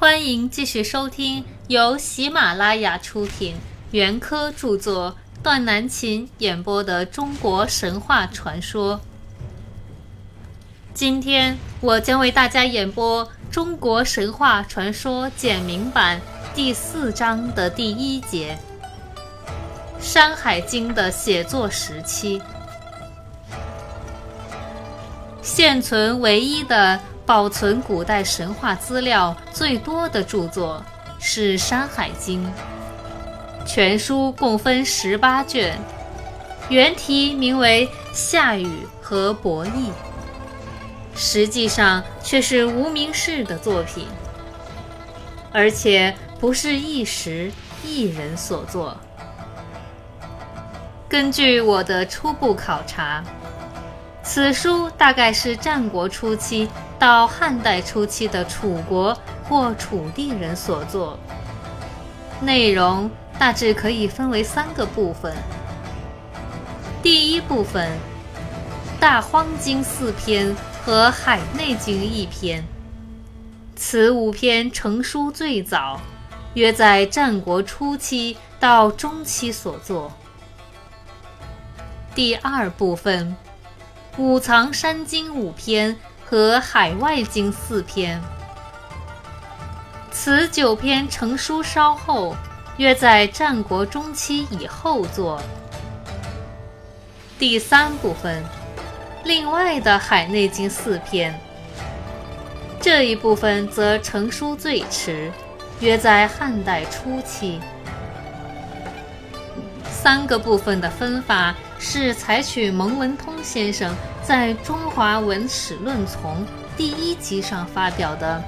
欢迎继续收听由喜马拉雅出品、袁科著作、段南琴演播的中国神话传说。今天我将为大家演播《中国神话传说简明版》第四章的第一节《山海经》的写作时期。现存唯一的。保存古代神话资料最多的著作是《山海经》，全书共分十八卷，原题名为《夏禹和伯益》，实际上却是无名氏的作品，而且不是一时一人所作。根据我的初步考察。此书大概是战国初期到汉代初期的楚国或楚地人所作，内容大致可以分为三个部分。第一部分，《大荒经》四篇和《海内经》一篇，此五篇成书最早，约在战国初期到中期所作。第二部分。五藏山经五篇和海外经四篇，此九篇成书稍后，约在战国中期以后作。第三部分，另外的海内经四篇，这一部分则成书最迟，约在汉代初期。三个部分的分法是采取蒙文通先生。在《中华文史论丛》第一集上发表的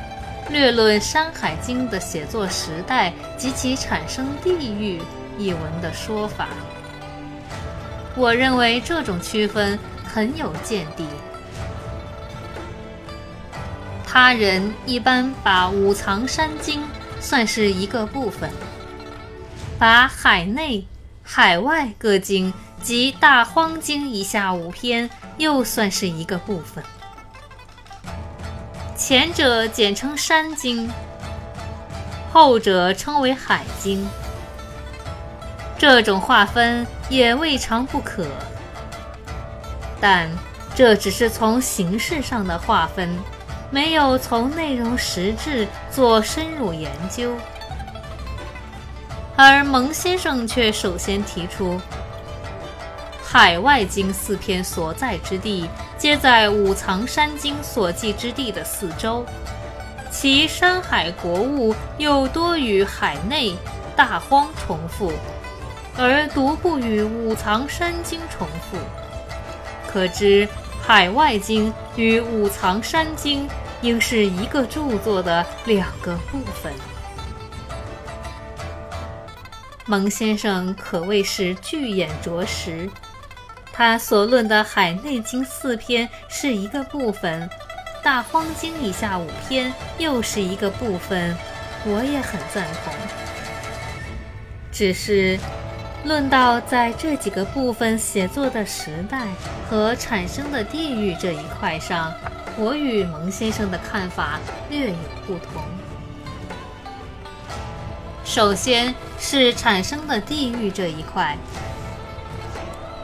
《略论山海经》的写作时代及其产生地域一文的说法，我认为这种区分很有见地。他人一般把五藏山经算是一个部分，把海内、海外各经及大荒经以下五篇。又算是一个部分。前者简称山经，后者称为海经。这种划分也未尝不可，但这只是从形式上的划分，没有从内容实质做深入研究。而蒙先生却首先提出。海外经四篇所在之地，皆在五藏山经所记之地的四周，其山海国物又多与海内、大荒重复，而独不与五藏山经重复。可知海外经与五藏山经应是一个著作的两个部分。蒙先生可谓是巨眼着实。他所论的《海内经》四篇是一个部分，《大荒经》以下五篇又是一个部分，我也很赞同。只是论到在这几个部分写作的时代和产生的地域这一块上，我与蒙先生的看法略有不同。首先是产生的地域这一块。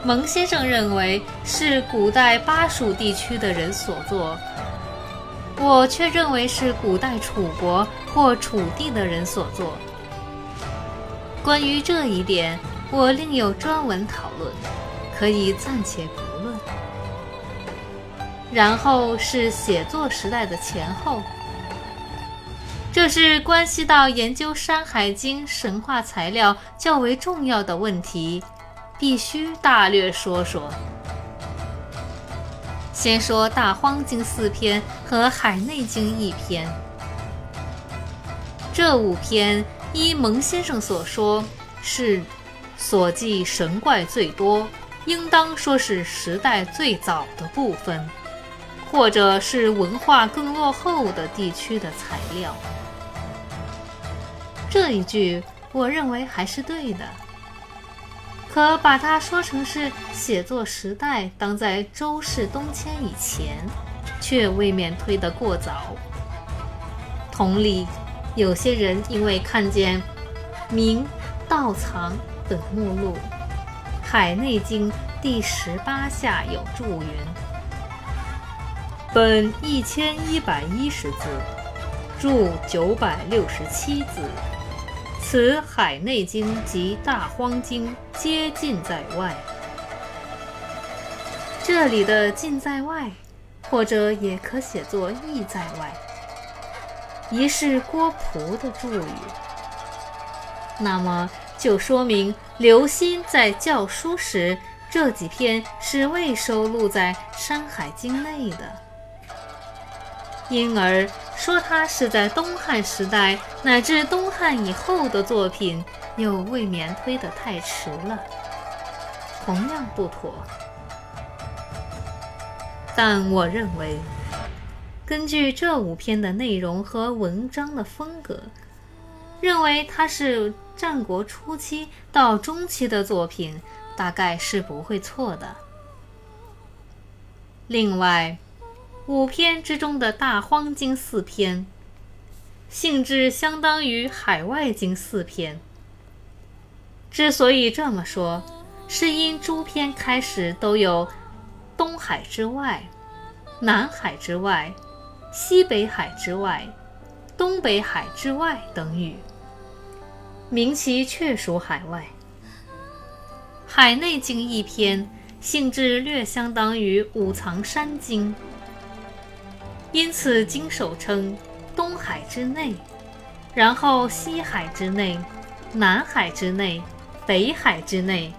蒙先生认为是古代巴蜀地区的人所作，我却认为是古代楚国或楚地的人所作。关于这一点，我另有专文讨论，可以暂且不论。然后是写作时代的前后，这是关系到研究《山海经》神话材料较为重要的问题。必须大略说说。先说《大荒经》四篇和《海内经》一篇，这五篇依蒙先生所说，是所记神怪最多，应当说是时代最早的部分，或者是文化更落后的地区的材料。这一句，我认为还是对的。可把它说成是写作时代当在周氏东迁以前，却未免推得过早。同理，有些人因为看见“明道藏”等目录，《海内经》第十八下有注云：“本一千一百一十字，注九百六十七字。此《海内经》及《大荒经》皆尽在外。”这里的“尽在外”，或者也可写作“意在外”。疑是郭璞的注语，那么就说明刘歆在教书时，这几篇是未收录在《山海经》内的，因而说他是在东汉时代乃至东汉以后的作品，又未免推得太迟了，同样不妥。但我认为。根据这五篇的内容和文章的风格，认为它是战国初期到中期的作品，大概是不会错的。另外，五篇之中的《大荒经》四篇，性质相当于《海外经》四篇。之所以这么说，是因诸篇开始都有“东海之外”“南海之外”。西北海之外，东北海之外等语，明其确属海外。海内经一篇，性质略相当于五藏山经，因此经首称东海之内，然后西海之内、南海之内、北海之内，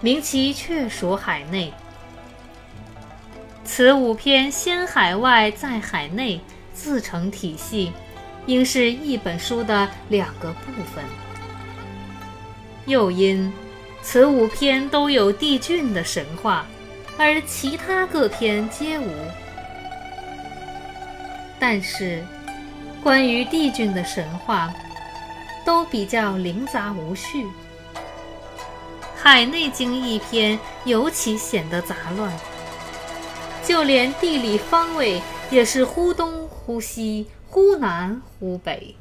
明其确属海内。此五篇先海外再海内，自成体系，应是一本书的两个部分。又因此五篇都有帝俊的神话，而其他各篇皆无。但是，关于帝俊的神话，都比较零杂无序。海内经一篇尤其显得杂乱。就连地理方位也是忽东忽西，忽南忽北。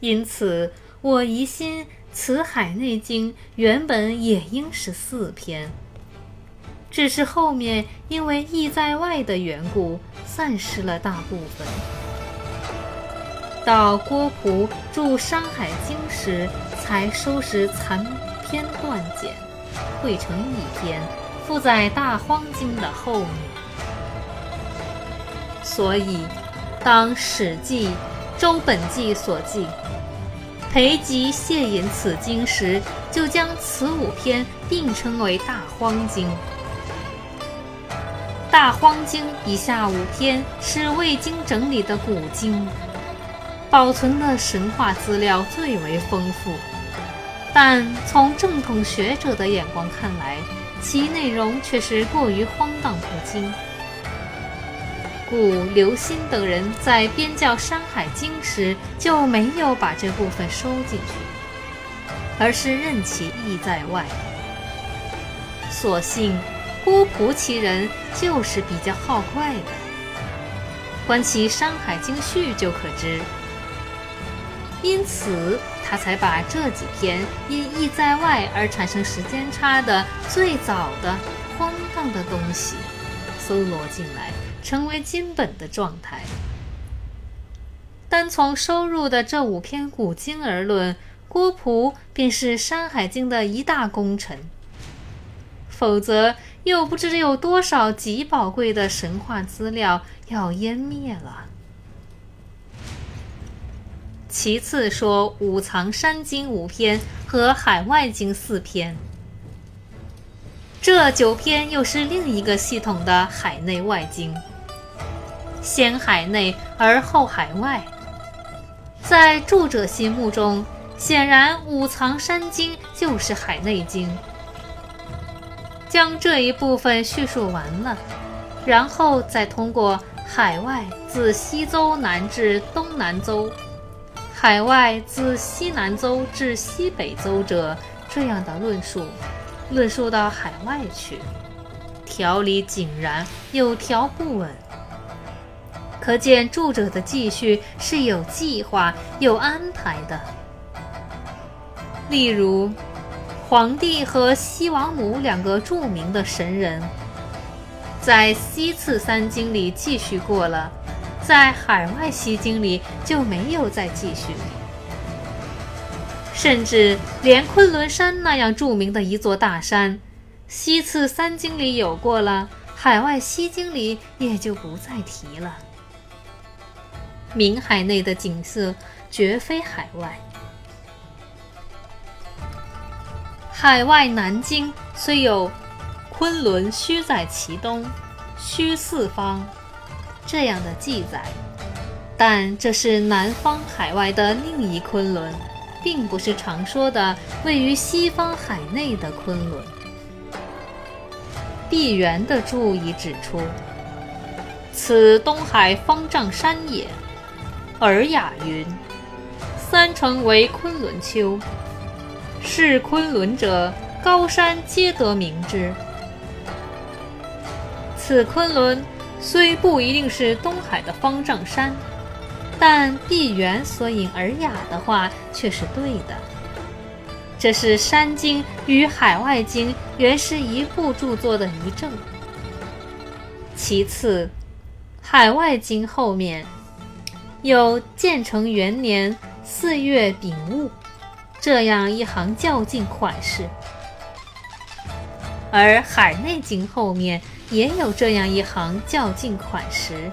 因此，我疑心此《海内经》原本也应是四篇，只是后面因为意在外的缘故，散失了大部分。到郭璞著《山海经》时，才收拾残篇断简，汇成一篇。附在《大荒经》的后面，所以当《史记·周本纪》所记裴吉谢引此经时，就将此五篇并称为《大荒经》。《大荒经》以下五篇是未经整理的古经，保存的神话资料最为丰富，但从正统学者的眼光看来，其内容却是过于荒诞不经，故刘歆等人在编校《山海经》时就没有把这部分收进去，而是任其意在外。所幸郭璞其人就是比较好怪的，观其《山海经序》就可知。因此，他才把这几篇因意在外而产生时间差的最早的荒诞的东西搜罗进来，成为今本的状态。单从收入的这五篇古经而论，郭璞便是《山海经》的一大功臣。否则，又不知有多少极宝贵的神话资料要湮灭了。其次说五藏山经五篇和海外经四篇，这九篇又是另一个系统的海内外经，先海内而后海外。在著者心目中，显然五藏山经就是海内经。将这一部分叙述完了，然后再通过海外自西周南至东南周。海外自西南周至西北周者，这样的论述，论述到海外去，条理井然，有条不紊。可见著者的记叙是有计划、有安排的。例如，皇帝和西王母两个著名的神人，在西次三经里继续过了，在海外西经里就没有再继续。甚至连昆仑山那样著名的一座大山，西次三经里有过了，海外西经里也就不再提了。明海内的景色绝非海外。海外南京虽有“昆仑虚在其东，虚四方”这样的记载，但这是南方海外的另一昆仑，并不是常说的位于西方海内的昆仑。毕沅的注已指出：“此东海方丈山也。”尔雅云：“三城为昆仑丘，是昆仑者，高山皆得名之。此昆仑虽不一定是东海的方丈山，但毕沅所引尔雅的话却是对的。这是山经与海外经原是一部著作的一证。其次，海外经后面。”有建成元年四月丙戊这样一行较劲款式，而《海内经》后面也有这样一行较劲款式。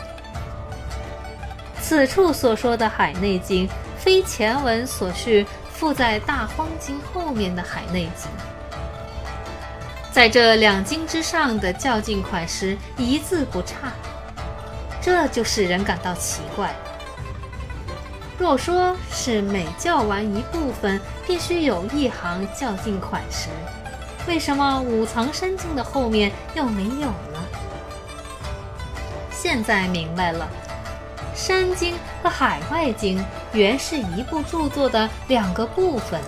此处所说的《海内经》，非前文所叙附在《大荒经》后面的《海内经》。在这两经之上的较劲款式一字不差，这就使人感到奇怪。若说是每教完一部分，必须有一行较劲款时，为什么五藏山经的后面又没有呢？现在明白了，山经和海外经原是一部著作的两个部分，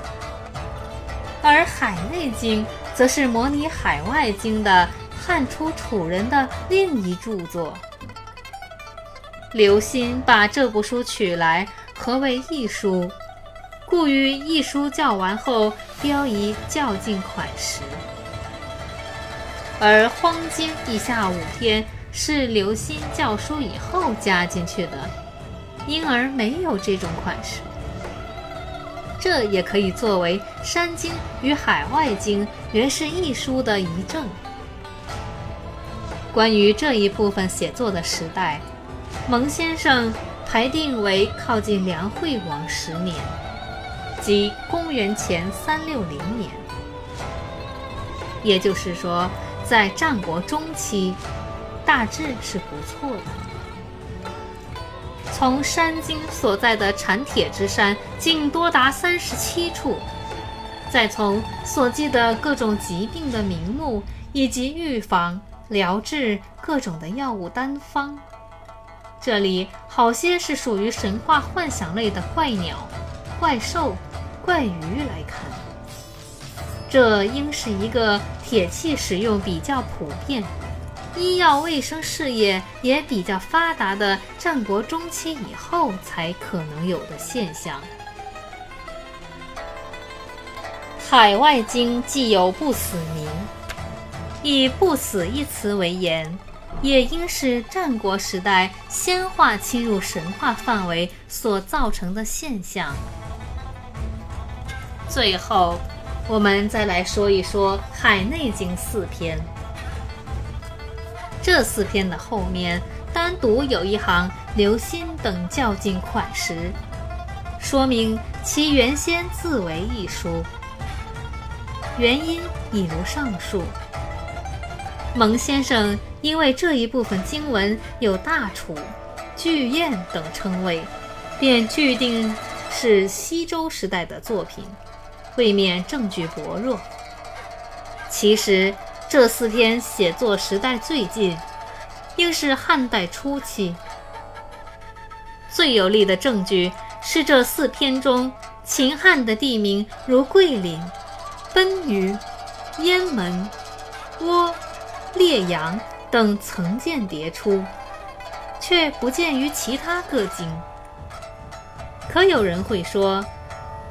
而海内经则是模拟海外经的汉初楚人的另一著作。刘歆把这部书取来。何为一书？故于一书教完后，标以较劲款识。而荒经以下五篇是刘歆教书以后加进去的，因而没有这种款式。这也可以作为山经与海外经原是一书的遗证。关于这一部分写作的时代，蒙先生。排定为靠近梁惠王十年，即公元前三六零年，也就是说，在战国中期，大致是不错的。从山经所在的产铁之山，竟多达三十七处；再从所记的各种疾病的名目，以及预防、疗治各种的药物单方。这里好些是属于神话幻想类的怪鸟、怪兽、怪鱼来看，这应是一个铁器使用比较普遍、医药卫生事业也比较发达的战国中期以后才可能有的现象。海外经既有不死名，以不死一词为言。也应是战国时代仙话侵入神话范围所造成的现象。最后，我们再来说一说《海内经》四篇。这四篇的后面单独有一行刘歆等较劲款识，说明其原先自为一书。原因已如上述。蒙先生。因为这一部分经文有大楚、巨燕等称谓，便据定是西周时代的作品，未免证据薄弱。其实这四篇写作时代最近，应是汉代初期。最有力的证据是这四篇中秦汉的地名，如桂林、奔鱼、雁门、窝、烈阳。等层见迭出，却不见于其他各经。可有人会说，《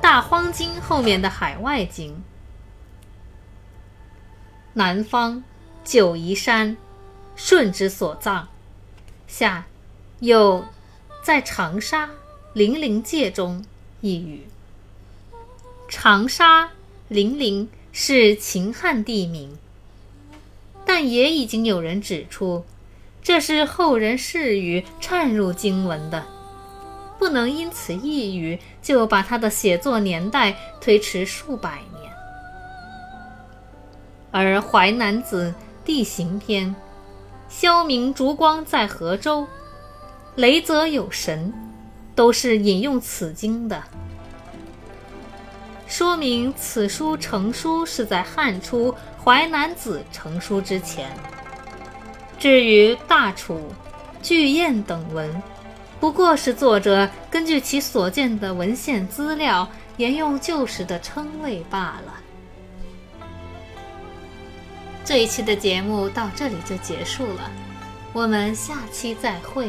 大荒经》后面的海外经，南方九夷山，舜之所葬，下有在长沙零陵界中一语。长沙、零陵是秦汉地名，但也已经有人指出，这是后人释语掺入经文的，不能因此一语就把他的写作年代推迟数百年。而《淮南子·地形篇》“萧明烛光在河州，雷泽有神”，都是引用此经的。说明此书成书是在汉初《淮南子》成书之前。至于大楚、巨燕等文，不过是作者根据其所见的文献资料，沿用旧时的称谓罢了。这一期的节目到这里就结束了，我们下期再会。